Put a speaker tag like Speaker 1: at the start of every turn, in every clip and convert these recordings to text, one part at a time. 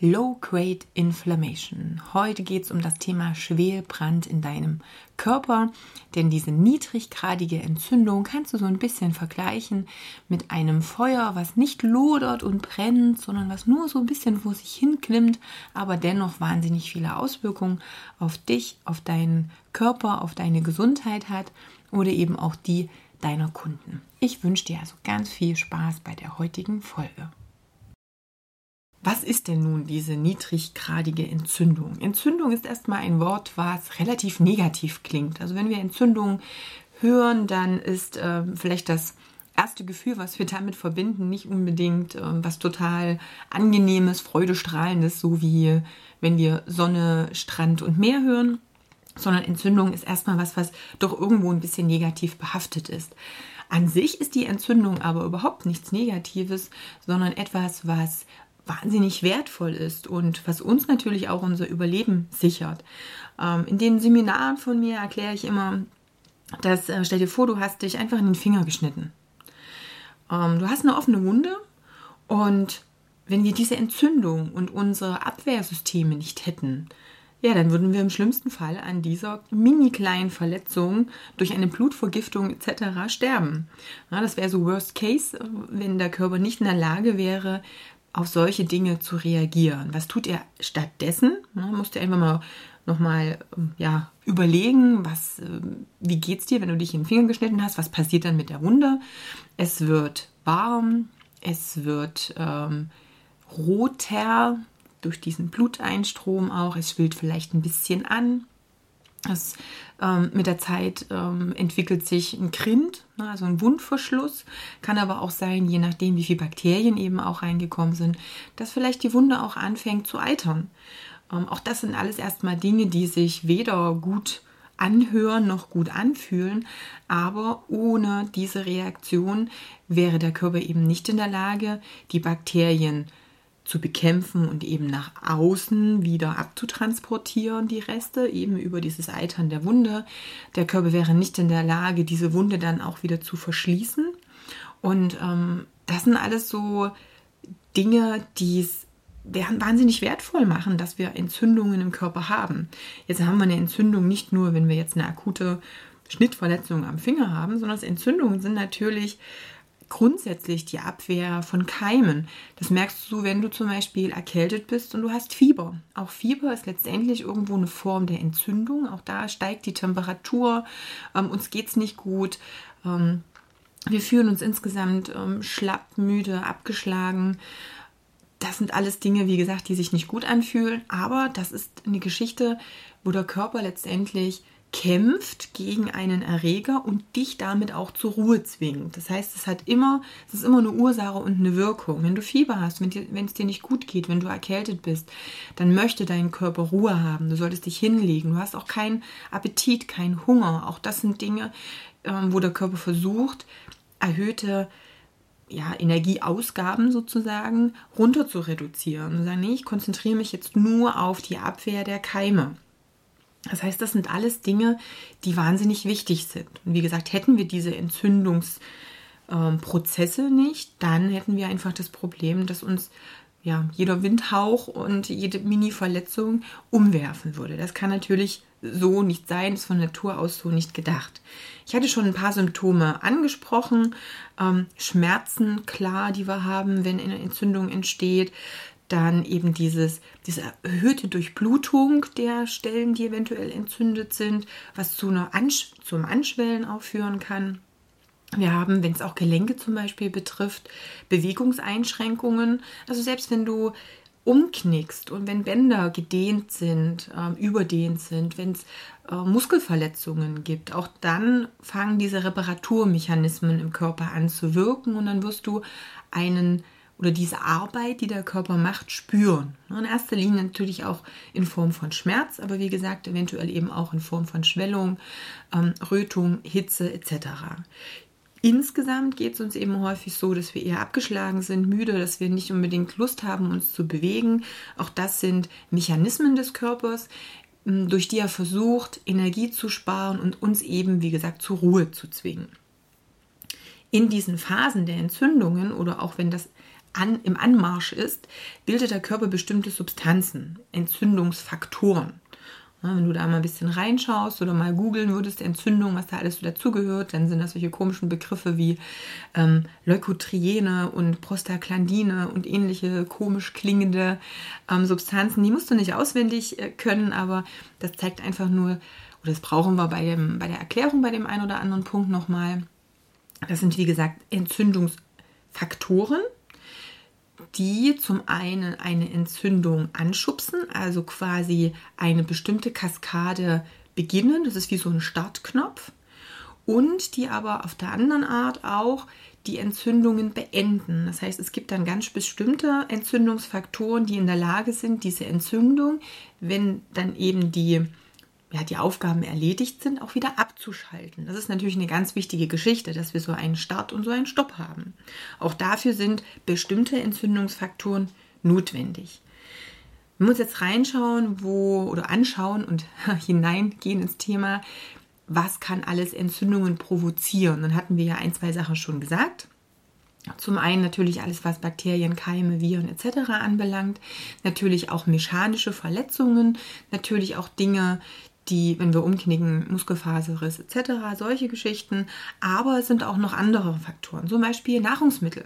Speaker 1: Low-Grade Inflammation. Heute geht es um das Thema Schwelbrand in deinem Körper, denn diese niedriggradige Entzündung kannst du so ein bisschen vergleichen mit einem Feuer, was nicht lodert und brennt, sondern was nur so ein bisschen vor sich hin klimmt, aber dennoch wahnsinnig viele Auswirkungen auf dich, auf deinen Körper, auf deine Gesundheit hat oder eben auch die deiner Kunden. Ich wünsche dir also ganz viel Spaß bei der heutigen Folge. Was ist denn nun diese niedriggradige Entzündung? Entzündung ist erstmal ein Wort, was relativ negativ klingt. Also wenn wir Entzündung hören, dann ist äh, vielleicht das erste Gefühl, was wir damit verbinden, nicht unbedingt äh, was total angenehmes, freudestrahlendes, so wie wenn wir Sonne, Strand und Meer hören, sondern Entzündung ist erstmal was, was doch irgendwo ein bisschen negativ behaftet ist. An sich ist die Entzündung aber überhaupt nichts Negatives, sondern etwas, was wahnsinnig wertvoll ist und was uns natürlich auch unser Überleben sichert. Ähm, in den Seminaren von mir erkläre ich immer, dass, äh, stell dir vor, du hast dich einfach in den Finger geschnitten. Ähm, du hast eine offene Wunde und wenn wir diese Entzündung und unsere Abwehrsysteme nicht hätten, ja, dann würden wir im schlimmsten Fall an dieser mini kleinen Verletzung durch eine Blutvergiftung etc. sterben. Ja, das wäre so Worst Case, wenn der Körper nicht in der Lage wäre, auf solche Dinge zu reagieren. Was tut er stattdessen? Ja, musst du einfach mal nochmal ähm, ja, überlegen, was, ähm, wie geht's dir, wenn du dich in den Finger geschnitten hast? Was passiert dann mit der Wunde? Es wird warm, es wird ähm, roter durch diesen Bluteinstrom auch. Es schwillt vielleicht ein bisschen an. Das, ähm, mit der Zeit ähm, entwickelt sich ein Grind, ne, also ein Wundverschluss. Kann aber auch sein, je nachdem, wie viele Bakterien eben auch reingekommen sind, dass vielleicht die Wunde auch anfängt zu eitern. Ähm, auch das sind alles erstmal Dinge, die sich weder gut anhören noch gut anfühlen, aber ohne diese Reaktion wäre der Körper eben nicht in der Lage, die Bakterien zu zu bekämpfen und eben nach außen wieder abzutransportieren, die Reste, eben über dieses Eitern der Wunde. Der Körper wäre nicht in der Lage, diese Wunde dann auch wieder zu verschließen. Und ähm, das sind alles so Dinge, die es wahnsinnig wertvoll machen, dass wir Entzündungen im Körper haben. Jetzt haben wir eine Entzündung nicht nur, wenn wir jetzt eine akute Schnittverletzung am Finger haben, sondern Entzündungen sind natürlich grundsätzlich die Abwehr von Keimen. Das merkst du, wenn du zum Beispiel erkältet bist und du hast Fieber. Auch Fieber ist letztendlich irgendwo eine Form der Entzündung. Auch da steigt die Temperatur, ähm, uns geht es nicht gut. Ähm, wir fühlen uns insgesamt ähm, schlapp, müde, abgeschlagen. Das sind alles Dinge, wie gesagt, die sich nicht gut anfühlen. Aber das ist eine Geschichte, wo der Körper letztendlich kämpft gegen einen Erreger und dich damit auch zur Ruhe zwingt. Das heißt, es hat immer, es ist immer eine Ursache und eine Wirkung. Wenn du Fieber hast, wenn, dir, wenn es dir nicht gut geht, wenn du erkältet bist, dann möchte dein Körper Ruhe haben. Du solltest dich hinlegen. Du hast auch keinen Appetit, keinen Hunger. Auch das sind Dinge, ähm, wo der Körper versucht, erhöhte ja, Energieausgaben sozusagen runter zu reduzieren. Und sagen, nee, ich konzentriere mich jetzt nur auf die Abwehr der Keime. Das heißt, das sind alles Dinge, die wahnsinnig wichtig sind. Und wie gesagt, hätten wir diese Entzündungsprozesse ähm, nicht, dann hätten wir einfach das Problem, dass uns ja, jeder Windhauch und jede Mini-Verletzung umwerfen würde. Das kann natürlich so nicht sein, ist von Natur aus so nicht gedacht. Ich hatte schon ein paar Symptome angesprochen. Ähm, Schmerzen, klar, die wir haben, wenn eine Entzündung entsteht dann eben dieses, diese erhöhte Durchblutung der Stellen, die eventuell entzündet sind, was zu einer Ansch zum Anschwellen auch führen kann. Wir haben, wenn es auch Gelenke zum Beispiel betrifft, Bewegungseinschränkungen. Also selbst wenn du umknickst und wenn Bänder gedehnt sind, äh, überdehnt sind, wenn es äh, Muskelverletzungen gibt, auch dann fangen diese Reparaturmechanismen im Körper an zu wirken und dann wirst du einen oder diese Arbeit, die der Körper macht, spüren. In erster Linie natürlich auch in Form von Schmerz, aber wie gesagt, eventuell eben auch in Form von Schwellung, ähm, Rötung, Hitze etc. Insgesamt geht es uns eben häufig so, dass wir eher abgeschlagen sind, müde, dass wir nicht unbedingt Lust haben, uns zu bewegen. Auch das sind Mechanismen des Körpers, durch die er versucht, Energie zu sparen und uns eben, wie gesagt, zur Ruhe zu zwingen. In diesen Phasen der Entzündungen oder auch wenn das an, im Anmarsch ist, bildet der Körper bestimmte Substanzen, Entzündungsfaktoren. Wenn du da mal ein bisschen reinschaust oder mal googeln würdest, Entzündung, was da alles so dazugehört, dann sind das solche komischen Begriffe wie ähm, Leukotriene und Prostaglandine und ähnliche komisch klingende ähm, Substanzen. Die musst du nicht auswendig äh, können, aber das zeigt einfach nur, oder das brauchen wir bei, dem, bei der Erklärung bei dem einen oder anderen Punkt nochmal. Das sind, wie gesagt, Entzündungsfaktoren die zum einen eine Entzündung anschubsen, also quasi eine bestimmte Kaskade beginnen, das ist wie so ein Startknopf, und die aber auf der anderen Art auch die Entzündungen beenden. Das heißt, es gibt dann ganz bestimmte Entzündungsfaktoren, die in der Lage sind, diese Entzündung, wenn dann eben die ja, die Aufgaben erledigt sind, auch wieder abzuschalten. Das ist natürlich eine ganz wichtige Geschichte, dass wir so einen Start und so einen Stopp haben. Auch dafür sind bestimmte Entzündungsfaktoren notwendig. Wir müssen jetzt reinschauen, wo oder anschauen und hineingehen ins Thema, was kann alles Entzündungen provozieren. Dann hatten wir ja ein, zwei Sachen schon gesagt. Zum einen natürlich alles, was Bakterien, Keime, Viren etc. anbelangt. Natürlich auch mechanische Verletzungen. Natürlich auch Dinge, die, wenn wir umknicken, Muskelfaserriss etc., solche Geschichten. Aber es sind auch noch andere Faktoren, zum Beispiel Nahrungsmittel.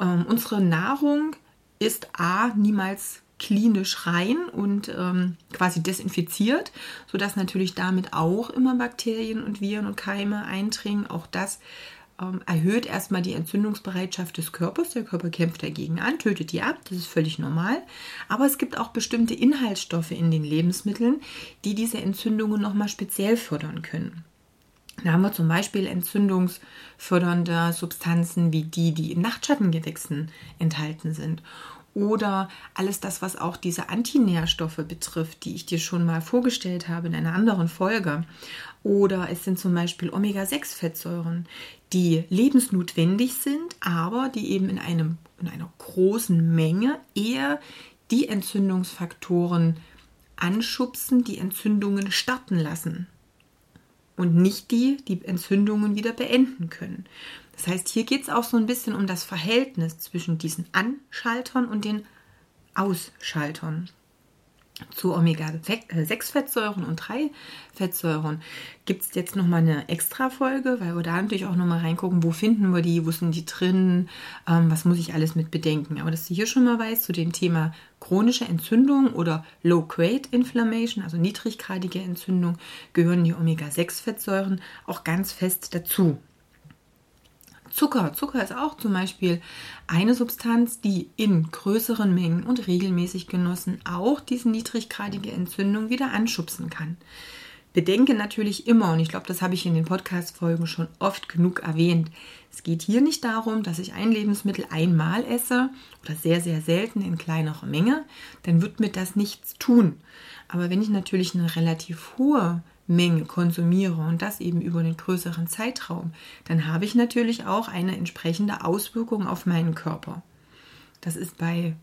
Speaker 1: Ähm, unsere Nahrung ist A, niemals klinisch rein und ähm, quasi desinfiziert, sodass natürlich damit auch immer Bakterien und Viren und Keime eindringen. Auch das ähm, erhöht erstmal die Entzündungsbereitschaft des Körpers. Der Körper kämpft dagegen an, tötet die ab, das ist völlig normal. Aber es gibt auch bestimmte Inhaltsstoffe in den Lebensmitteln, die diese Entzündungen nochmal speziell fördern können. Da haben wir zum Beispiel entzündungsfördernde Substanzen wie die, die in Nachtschattengewächsen enthalten sind oder alles das, was auch diese Antinährstoffe betrifft, die ich dir schon mal vorgestellt habe in einer anderen Folge. Oder es sind zum Beispiel Omega-6-Fettsäuren, die lebensnotwendig sind, aber die eben in, einem, in einer großen Menge eher die Entzündungsfaktoren anschubsen, die Entzündungen starten lassen und nicht die, die Entzündungen wieder beenden können. Das heißt, hier geht es auch so ein bisschen um das Verhältnis zwischen diesen Anschaltern und den Ausschaltern. Zu Omega-6-Fettsäuren und 3-Fettsäuren gibt es jetzt nochmal eine extra Folge, weil wir da natürlich auch nochmal reingucken, wo finden wir die, wo sind die drin, ähm, was muss ich alles mit bedenken. Aber dass du hier schon mal weißt, zu dem Thema chronische Entzündung oder Low-Grade Inflammation, also niedriggradige Entzündung, gehören die Omega-6-Fettsäuren auch ganz fest dazu. Zucker. Zucker ist auch zum Beispiel eine Substanz, die in größeren Mengen und regelmäßig genossen auch diese niedriggradige Entzündung wieder anschubsen kann. Bedenke natürlich immer, und ich glaube, das habe ich in den Podcast-Folgen schon oft genug erwähnt, es geht hier nicht darum, dass ich ein Lebensmittel einmal esse oder sehr, sehr selten in kleinerer Menge, dann wird mir das nichts tun. Aber wenn ich natürlich eine relativ hohe Menge konsumiere und das eben über einen größeren Zeitraum, dann habe ich natürlich auch eine entsprechende Auswirkung auf meinen Körper. Das ist bei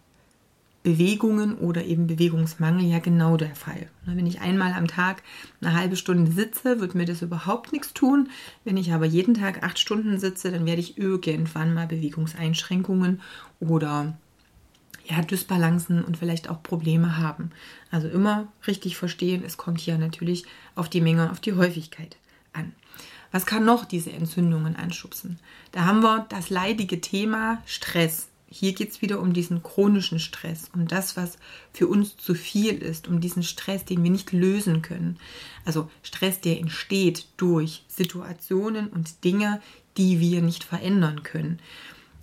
Speaker 1: Bewegungen oder eben Bewegungsmangel ja genau der Fall. Wenn ich einmal am Tag eine halbe Stunde sitze, wird mir das überhaupt nichts tun. Wenn ich aber jeden Tag acht Stunden sitze, dann werde ich irgendwann mal Bewegungseinschränkungen oder ja, Dysbalancen und vielleicht auch Probleme haben. Also immer richtig verstehen, es kommt hier natürlich auf die Menge, auf die Häufigkeit an. Was kann noch diese Entzündungen anschubsen? Da haben wir das leidige Thema Stress. Hier geht es wieder um diesen chronischen Stress, um das, was für uns zu viel ist, um diesen Stress, den wir nicht lösen können. Also Stress, der entsteht durch Situationen und Dinge, die wir nicht verändern können.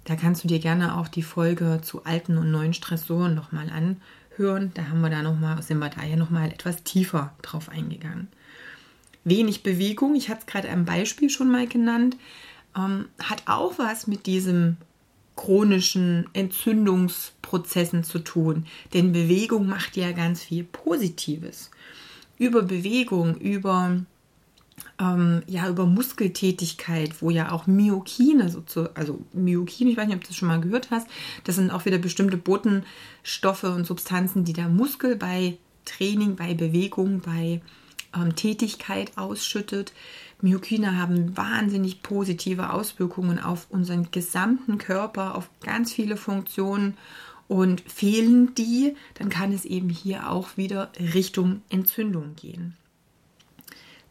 Speaker 1: Da kannst du dir gerne auch die Folge zu alten und neuen Stressoren nochmal anhören. Da haben wir da noch mal, sind wir da ja nochmal etwas tiefer drauf eingegangen. Wenig Bewegung, ich hatte es gerade ein Beispiel schon mal genannt, ähm, hat auch was mit diesem chronischen Entzündungsprozessen zu tun. Denn Bewegung macht ja ganz viel Positives. Über Bewegung, über ähm, ja über Muskeltätigkeit, wo ja auch Myokine, also Myokine, ich weiß nicht, ob du das schon mal gehört hast, das sind auch wieder bestimmte Botenstoffe und Substanzen, die der Muskel bei Training, bei Bewegung, bei ähm, Tätigkeit ausschüttet. Myokine haben wahnsinnig positive Auswirkungen auf unseren gesamten Körper, auf ganz viele Funktionen. Und fehlen die, dann kann es eben hier auch wieder Richtung Entzündung gehen.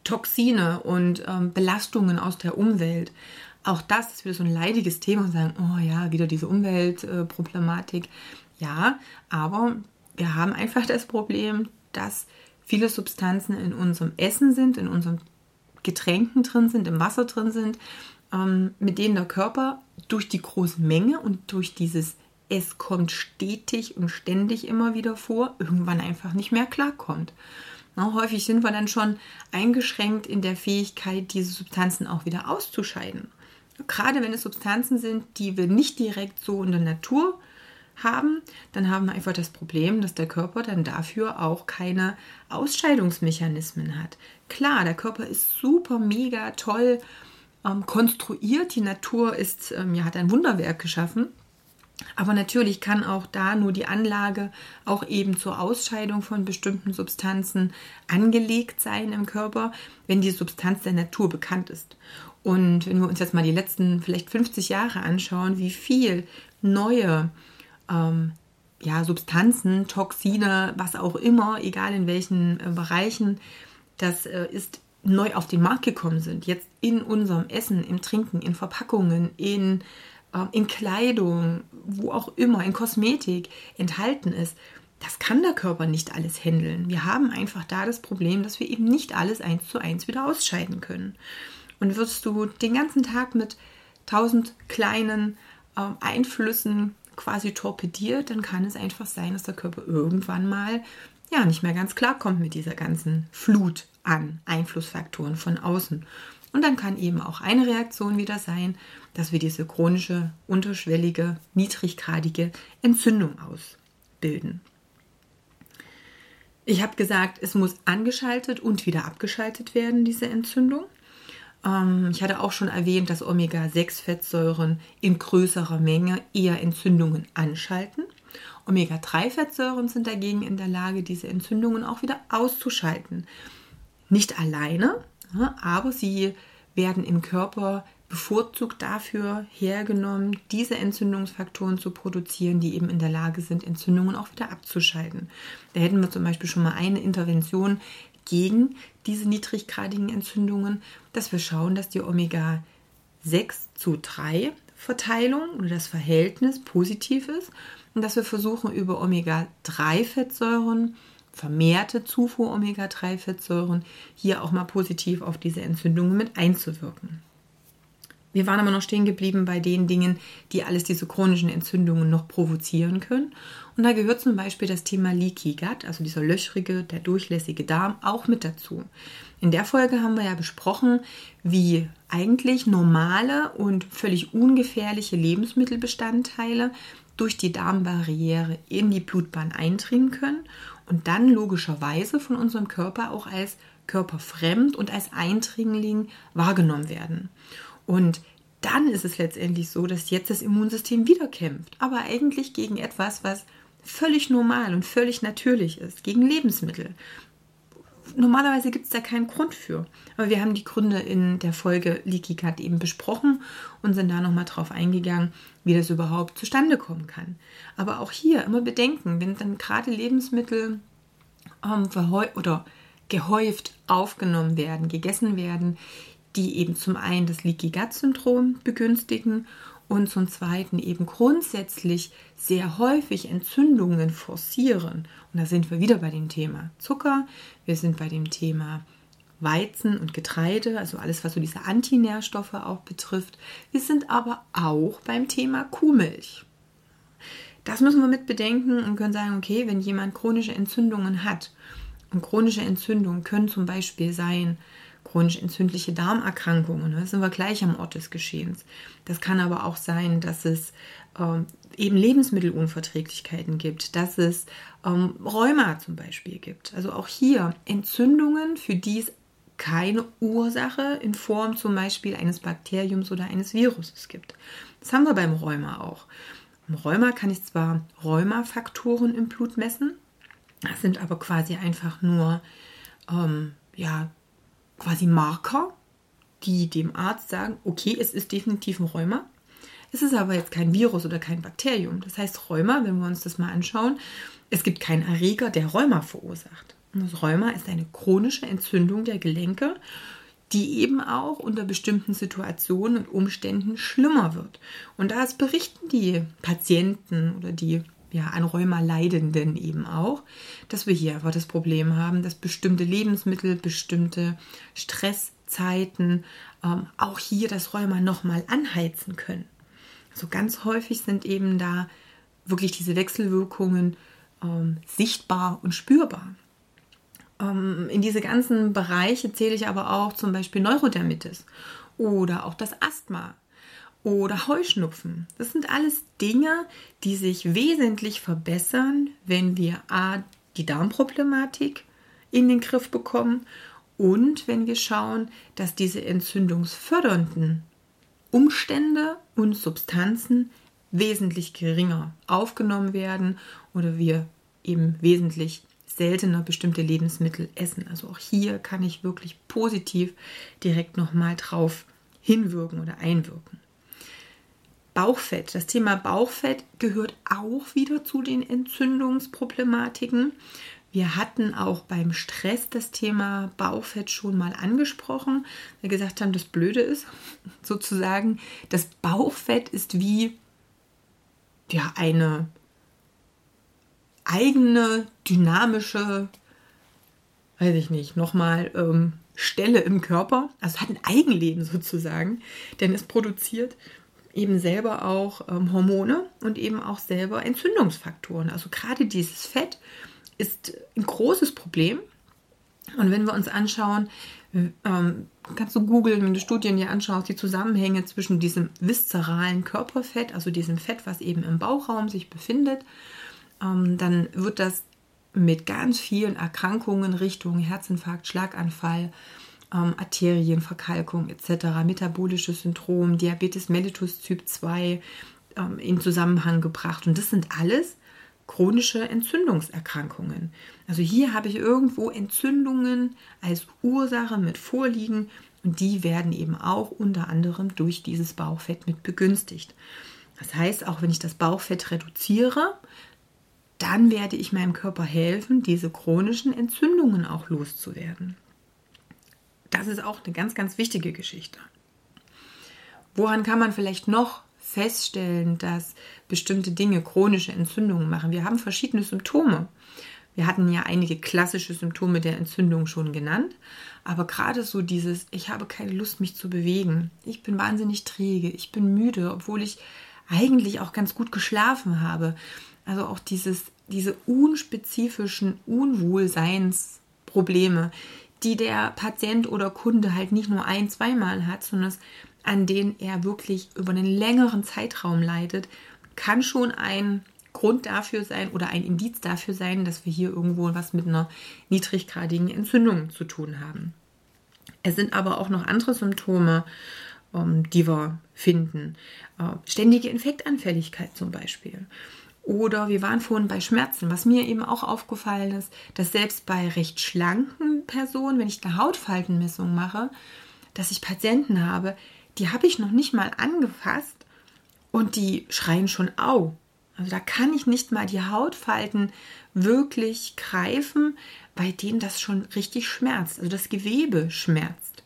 Speaker 1: Toxine und ähm, Belastungen aus der Umwelt. Auch das ist wieder so ein leidiges Thema und sagen, oh ja, wieder diese Umweltproblematik. Äh, ja, aber wir haben einfach das Problem, dass viele Substanzen in unserem Essen sind, in unseren Getränken drin sind, im Wasser drin sind, ähm, mit denen der Körper durch die große Menge und durch dieses es kommt stetig und ständig immer wieder vor, irgendwann einfach nicht mehr klarkommt. Na, häufig sind wir dann schon eingeschränkt in der Fähigkeit, diese Substanzen auch wieder auszuscheiden. Gerade wenn es Substanzen sind, die wir nicht direkt so in der Natur haben, dann haben wir einfach das Problem, dass der Körper dann dafür auch keine Ausscheidungsmechanismen hat. Klar, der Körper ist super, mega toll ähm, konstruiert. Die Natur ist, ähm, ja, hat ein Wunderwerk geschaffen. Aber natürlich kann auch da nur die Anlage auch eben zur Ausscheidung von bestimmten Substanzen angelegt sein im Körper, wenn die Substanz der Natur bekannt ist. Und wenn wir uns jetzt mal die letzten vielleicht 50 Jahre anschauen, wie viel neue ähm, ja, Substanzen, Toxine, was auch immer, egal in welchen äh, Bereichen, das äh, ist neu auf den Markt gekommen sind. Jetzt in unserem Essen, im Trinken, in Verpackungen, in in Kleidung, wo auch immer, in Kosmetik enthalten ist, das kann der Körper nicht alles handeln. Wir haben einfach da das Problem, dass wir eben nicht alles eins zu eins wieder ausscheiden können. Und wirst du den ganzen Tag mit tausend kleinen äh, Einflüssen quasi torpediert, dann kann es einfach sein, dass der Körper irgendwann mal ja nicht mehr ganz klar kommt mit dieser ganzen Flut an Einflussfaktoren von außen. Und dann kann eben auch eine Reaktion wieder sein, dass wir diese chronische, unterschwellige, niedriggradige Entzündung ausbilden. Ich habe gesagt, es muss angeschaltet und wieder abgeschaltet werden, diese Entzündung. Ähm, ich hatte auch schon erwähnt, dass Omega-6-Fettsäuren in größerer Menge eher Entzündungen anschalten. Omega-3-Fettsäuren sind dagegen in der Lage, diese Entzündungen auch wieder auszuschalten. Nicht alleine, aber sie werden im Körper bevorzugt dafür hergenommen, diese Entzündungsfaktoren zu produzieren, die eben in der Lage sind, Entzündungen auch wieder abzuschalten. Da hätten wir zum Beispiel schon mal eine Intervention gegen diese niedriggradigen Entzündungen, dass wir schauen, dass die Omega-6 zu 3 Verteilung oder das Verhältnis positiv ist und dass wir versuchen, über Omega-3-Fettsäuren vermehrte Zufuhr Omega-3-Fettsäuren hier auch mal positiv auf diese Entzündungen mit einzuwirken. Wir waren aber noch stehen geblieben bei den Dingen, die alles diese chronischen Entzündungen noch provozieren können. Und da gehört zum Beispiel das Thema Leaky Gut, also dieser löchrige, der durchlässige Darm, auch mit dazu. In der Folge haben wir ja besprochen, wie eigentlich normale und völlig ungefährliche Lebensmittelbestandteile durch die Darmbarriere in die Blutbahn eindringen können und dann logischerweise von unserem Körper auch als körperfremd und als Eindringling wahrgenommen werden. Und dann ist es letztendlich so, dass jetzt das Immunsystem wieder kämpft, aber eigentlich gegen etwas, was völlig normal und völlig natürlich ist, gegen Lebensmittel. Normalerweise gibt es da keinen Grund für. Aber wir haben die Gründe in der Folge Leaky Gut eben besprochen und sind da nochmal drauf eingegangen, wie das überhaupt zustande kommen kann. Aber auch hier immer bedenken, wenn dann gerade Lebensmittel ähm, oder gehäuft aufgenommen werden, gegessen werden, die eben zum einen das Leaky Gut Syndrom begünstigen und zum zweiten eben grundsätzlich sehr häufig Entzündungen forcieren. Und da sind wir wieder bei dem Thema Zucker, wir sind bei dem Thema Weizen und Getreide, also alles, was so diese Antinährstoffe auch betrifft. Wir sind aber auch beim Thema Kuhmilch. Das müssen wir mit bedenken und können sagen, okay, wenn jemand chronische Entzündungen hat, und chronische Entzündungen können zum Beispiel sein, chronisch entzündliche Darmerkrankungen. Da sind wir gleich am Ort des Geschehens. Das kann aber auch sein, dass es ähm, eben Lebensmittelunverträglichkeiten gibt, dass es ähm, Rheuma zum Beispiel gibt. Also auch hier Entzündungen, für die es keine Ursache in Form zum Beispiel eines Bakteriums oder eines Viruses gibt. Das haben wir beim Rheuma auch. Im Rheuma kann ich zwar Rheumafaktoren im Blut messen, das sind aber quasi einfach nur ähm, ja, quasi Marker, die dem Arzt sagen, okay, es ist definitiv ein Rheuma. Es ist aber jetzt kein Virus oder kein Bakterium. Das heißt, Rheuma, wenn wir uns das mal anschauen, es gibt keinen Erreger, der Rheuma verursacht. Und das Rheuma ist eine chronische Entzündung der Gelenke, die eben auch unter bestimmten Situationen und Umständen schlimmer wird. Und das berichten die Patienten oder die ja, an Rheuma Leidenden eben auch, dass wir hier aber das Problem haben, dass bestimmte Lebensmittel, bestimmte Stresszeiten ähm, auch hier das Rheuma nochmal anheizen können. Also ganz häufig sind eben da wirklich diese Wechselwirkungen ähm, sichtbar und spürbar. Ähm, in diese ganzen Bereiche zähle ich aber auch zum Beispiel Neurodermitis oder auch das Asthma oder Heuschnupfen. Das sind alles Dinge, die sich wesentlich verbessern, wenn wir A, die Darmproblematik in den Griff bekommen und wenn wir schauen, dass diese entzündungsfördernden Umstände und Substanzen wesentlich geringer aufgenommen werden oder wir eben wesentlich seltener bestimmte Lebensmittel essen. Also auch hier kann ich wirklich positiv direkt nochmal drauf hinwirken oder einwirken. Bauchfett. Das Thema Bauchfett gehört auch wieder zu den Entzündungsproblematiken. Wir hatten auch beim Stress das Thema Bauchfett schon mal angesprochen. Wir gesagt haben, das Blöde ist sozusagen, das Bauchfett ist wie ja eine eigene dynamische, weiß ich nicht, nochmal ähm, Stelle im Körper. Also hat ein Eigenleben sozusagen, denn es produziert eben selber auch ähm, Hormone und eben auch selber Entzündungsfaktoren. Also gerade dieses Fett ist ein großes Problem. Und wenn wir uns anschauen, ähm, kannst du googeln, wenn du Studien dir anschaust, die Zusammenhänge zwischen diesem viszeralen Körperfett, also diesem Fett, was eben im Bauchraum sich befindet, ähm, dann wird das mit ganz vielen Erkrankungen Richtung Herzinfarkt, Schlaganfall, ähm, Arterienverkalkung etc., metabolisches Syndrom, Diabetes mellitus Typ 2 ähm, in Zusammenhang gebracht. Und das sind alles chronische Entzündungserkrankungen. Also hier habe ich irgendwo Entzündungen als Ursache mit vorliegen und die werden eben auch unter anderem durch dieses Bauchfett mit begünstigt. Das heißt, auch wenn ich das Bauchfett reduziere, dann werde ich meinem Körper helfen, diese chronischen Entzündungen auch loszuwerden. Das ist auch eine ganz, ganz wichtige Geschichte. Woran kann man vielleicht noch feststellen, dass bestimmte Dinge chronische Entzündungen machen? Wir haben verschiedene Symptome. Wir hatten ja einige klassische Symptome der Entzündung schon genannt, aber gerade so dieses, ich habe keine Lust, mich zu bewegen, ich bin wahnsinnig träge, ich bin müde, obwohl ich eigentlich auch ganz gut geschlafen habe. Also auch dieses, diese unspezifischen Unwohlseinsprobleme, die der Patient oder Kunde halt nicht nur ein, zweimal hat, sondern an denen er wirklich über einen längeren Zeitraum leidet, kann schon ein Grund dafür sein oder ein Indiz dafür sein, dass wir hier irgendwo was mit einer niedriggradigen Entzündung zu tun haben. Es sind aber auch noch andere Symptome, ähm, die wir finden. Äh, ständige Infektanfälligkeit zum Beispiel. Oder wir waren vorhin bei Schmerzen. Was mir eben auch aufgefallen ist, dass selbst bei recht schlanken Personen, wenn ich eine Hautfaltenmessung mache, dass ich Patienten habe, die habe ich noch nicht mal angefasst und die schreien schon au. Also da kann ich nicht mal die Hautfalten wirklich greifen, bei denen das schon richtig schmerzt. Also das Gewebe schmerzt.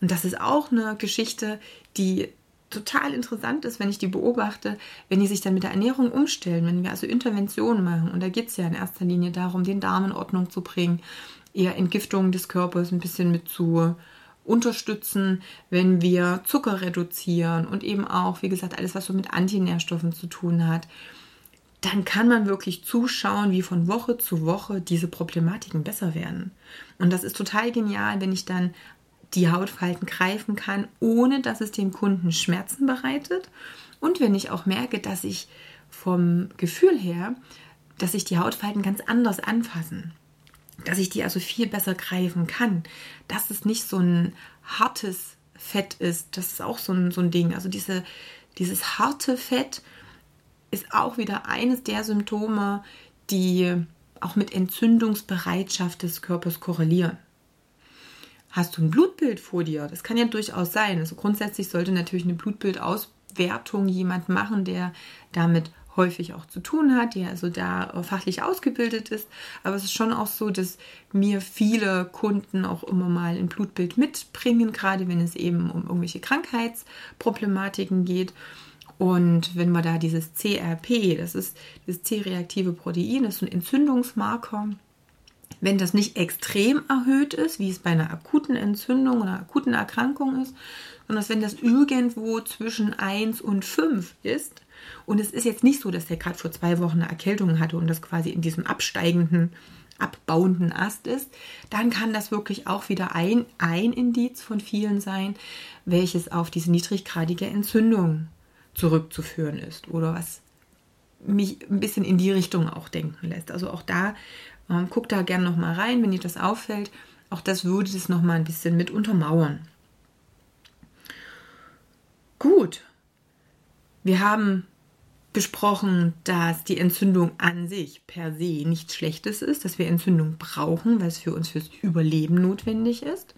Speaker 1: Und das ist auch eine Geschichte, die total interessant ist, wenn ich die beobachte, wenn die sich dann mit der Ernährung umstellen, wenn wir also Interventionen machen. Und da geht es ja in erster Linie darum, den Darm in Ordnung zu bringen, eher Entgiftung des Körpers ein bisschen mit zu unterstützen, wenn wir Zucker reduzieren und eben auch, wie gesagt, alles, was so mit Antinährstoffen zu tun hat, dann kann man wirklich zuschauen, wie von Woche zu Woche diese Problematiken besser werden. Und das ist total genial, wenn ich dann die Hautfalten greifen kann, ohne dass es dem Kunden Schmerzen bereitet. Und wenn ich auch merke, dass ich vom Gefühl her, dass sich die Hautfalten ganz anders anfassen. dass ich die also viel besser greifen kann, dass es nicht so ein hartes Fett ist. Das ist auch so ein, so ein Ding. Also diese, dieses harte Fett ist auch wieder eines der Symptome, die auch mit Entzündungsbereitschaft des Körpers korrelieren. Hast du ein Blutbild vor dir? Das kann ja durchaus sein. Also grundsätzlich sollte natürlich eine Blutbildauswertung jemand machen, der damit häufig auch zu tun hat, der also da fachlich ausgebildet ist. Aber es ist schon auch so, dass mir viele Kunden auch immer mal ein Blutbild mitbringen, gerade wenn es eben um irgendwelche Krankheitsproblematiken geht. Und wenn man da dieses CRP, das ist das C-reaktive Protein, das ist ein Entzündungsmarker, wenn das nicht extrem erhöht ist, wie es bei einer akuten Entzündung oder akuten Erkrankung ist, sondern wenn das irgendwo zwischen 1 und 5 ist, und es ist jetzt nicht so, dass der gerade vor zwei Wochen eine Erkältung hatte und das quasi in diesem absteigenden, abbauenden Ast ist, dann kann das wirklich auch wieder ein, ein Indiz von vielen sein, welches auf diese niedriggradige Entzündung zurückzuführen ist oder was mich ein bisschen in die Richtung auch denken lässt. Also auch da, ähm, guckt da gerne nochmal rein, wenn dir das auffällt. Auch das würde das nochmal ein bisschen mit untermauern. Gut, wir haben besprochen, dass die Entzündung an sich per se nichts Schlechtes ist, dass wir Entzündung brauchen, weil es für uns fürs Überleben notwendig ist.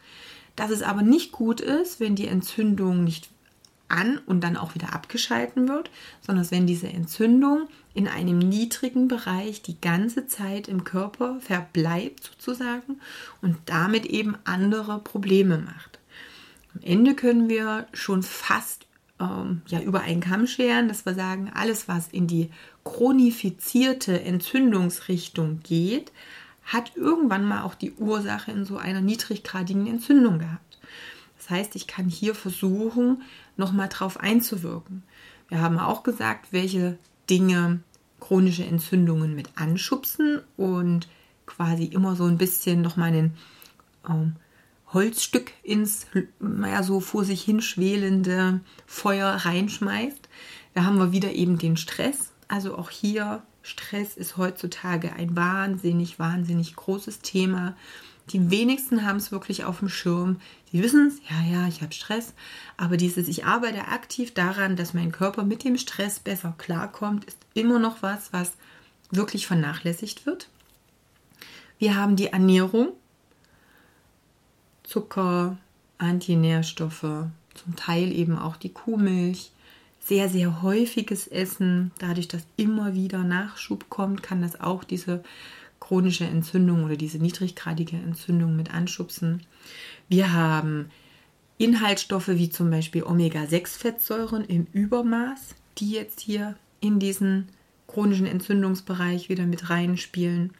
Speaker 1: Dass es aber nicht gut ist, wenn die Entzündung nicht an und dann auch wieder abgeschalten wird, sondern wenn diese Entzündung in einem niedrigen Bereich die ganze Zeit im Körper verbleibt sozusagen und damit eben andere Probleme macht. Am Ende können wir schon fast ähm, ja, über einen Kamm scheren, dass wir sagen, alles, was in die chronifizierte Entzündungsrichtung geht, hat irgendwann mal auch die Ursache in so einer niedriggradigen Entzündung gehabt. Das heißt, ich kann hier versuchen, nochmal drauf einzuwirken. Wir haben auch gesagt, welche Dinge chronische Entzündungen mit anschubsen und quasi immer so ein bisschen nochmal einen ähm, Holzstück ins, naja, so vor sich hin schwelende Feuer reinschmeißt. Da haben wir wieder eben den Stress. Also auch hier, Stress ist heutzutage ein wahnsinnig, wahnsinnig großes Thema. Die wenigsten haben es wirklich auf dem Schirm. Sie wissen es, ja, ja, ich habe Stress. Aber dieses, ich arbeite aktiv daran, dass mein Körper mit dem Stress besser klarkommt, ist immer noch was, was wirklich vernachlässigt wird. Wir haben die Ernährung. Zucker, Antinährstoffe, zum Teil eben auch die Kuhmilch, sehr, sehr häufiges Essen. Dadurch, dass immer wieder Nachschub kommt, kann das auch diese chronische Entzündung oder diese niedriggradige Entzündung mit anschubsen. Wir haben Inhaltsstoffe wie zum Beispiel Omega-6-Fettsäuren im Übermaß, die jetzt hier in diesen chronischen Entzündungsbereich wieder mit reinspielen.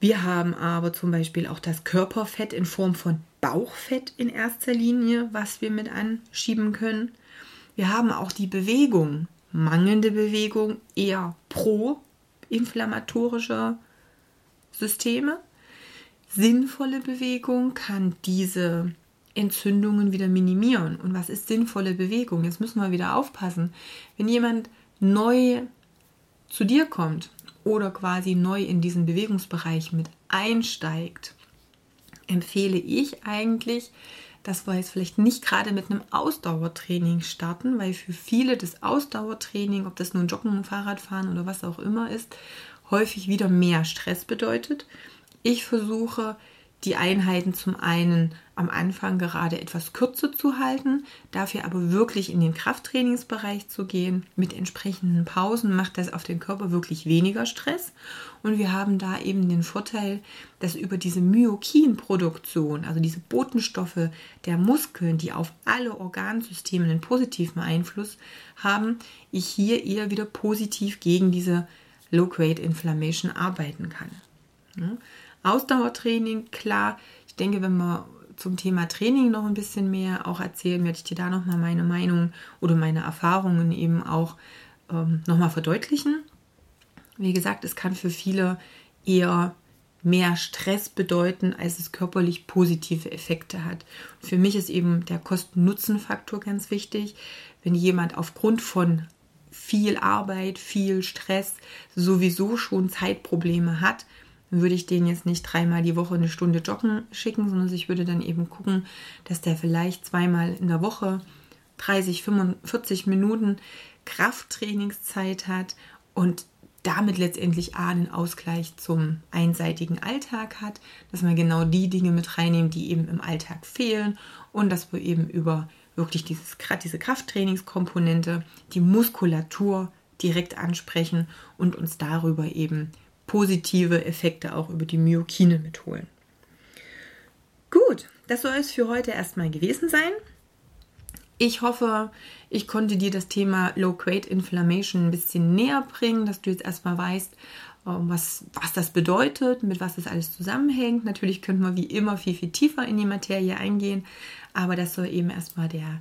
Speaker 1: Wir haben aber zum Beispiel auch das Körperfett in Form von Bauchfett in erster Linie, was wir mit anschieben können. Wir haben auch die Bewegung, mangelnde Bewegung eher pro-inflammatorische Systeme. Sinnvolle Bewegung kann diese Entzündungen wieder minimieren. Und was ist sinnvolle Bewegung? Jetzt müssen wir wieder aufpassen. Wenn jemand neu zu dir kommt oder quasi neu in diesen Bewegungsbereich mit einsteigt, empfehle ich eigentlich, dass wir jetzt vielleicht nicht gerade mit einem Ausdauertraining starten, weil für viele das Ausdauertraining, ob das nun Joggen, Fahrradfahren oder was auch immer ist, häufig wieder mehr Stress bedeutet. Ich versuche die Einheiten zum einen am Anfang gerade etwas kürzer zu halten, dafür aber wirklich in den Krafttrainingsbereich zu gehen. Mit entsprechenden Pausen macht das auf den Körper wirklich weniger Stress. Und wir haben da eben den Vorteil, dass über diese Myokinproduktion, also diese Botenstoffe der Muskeln, die auf alle Organsysteme einen positiven Einfluss haben, ich hier eher wieder positiv gegen diese Low-Grade Inflammation arbeiten kann. Ausdauertraining, klar. Ich denke, wenn wir zum Thema Training noch ein bisschen mehr auch erzählen, werde ich dir da nochmal meine Meinung oder meine Erfahrungen eben auch ähm, nochmal verdeutlichen. Wie gesagt, es kann für viele eher mehr Stress bedeuten, als es körperlich positive Effekte hat. für mich ist eben der Kosten-Nutzen-Faktor ganz wichtig. Wenn jemand aufgrund von viel Arbeit, viel Stress sowieso schon Zeitprobleme hat, würde ich den jetzt nicht dreimal die Woche eine Stunde joggen schicken, sondern ich würde dann eben gucken, dass der vielleicht zweimal in der Woche 30, 45 Minuten Krafttrainingszeit hat und damit letztendlich A, einen Ausgleich zum einseitigen Alltag hat, dass man genau die Dinge mit reinnehmen, die eben im Alltag fehlen und dass wir eben über wirklich dieses, diese Krafttrainingskomponente, die Muskulatur direkt ansprechen und uns darüber eben positive Effekte auch über die Myokine mitholen. Gut, das soll es für heute erstmal gewesen sein. Ich hoffe, ich konnte dir das Thema Low-Grade Inflammation ein bisschen näher bringen, dass du jetzt erstmal weißt, ähm, was, was das bedeutet, mit was das alles zusammenhängt. Natürlich könnten wir wie immer viel, viel tiefer in die Materie eingehen, aber das soll eben erstmal der,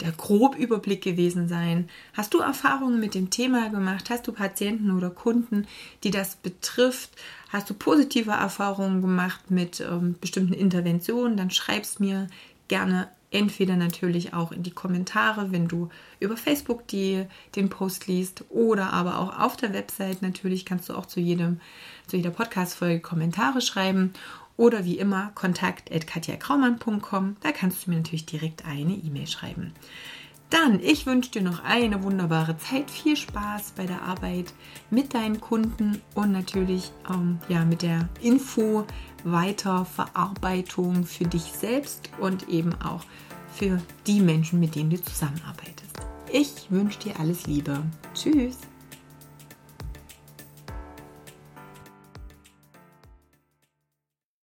Speaker 1: der Grobüberblick gewesen sein. Hast du Erfahrungen mit dem Thema gemacht? Hast du Patienten oder Kunden, die das betrifft? Hast du positive Erfahrungen gemacht mit ähm, bestimmten Interventionen? Dann schreib es mir gerne entweder natürlich auch in die Kommentare, wenn du über Facebook die, den Post liest oder aber auch auf der Website natürlich kannst du auch zu jedem zu jeder Podcast-Folge Kommentare schreiben oder wie immer kontakt at katjakraumann.com. Da kannst du mir natürlich direkt eine E-Mail schreiben. Dann, ich wünsche dir noch eine wunderbare Zeit, viel Spaß bei der Arbeit mit deinen Kunden und natürlich ähm, ja, mit der Info Weiterverarbeitung für dich selbst und eben auch für die Menschen, mit denen du zusammenarbeitest. Ich wünsche dir alles Liebe. Tschüss.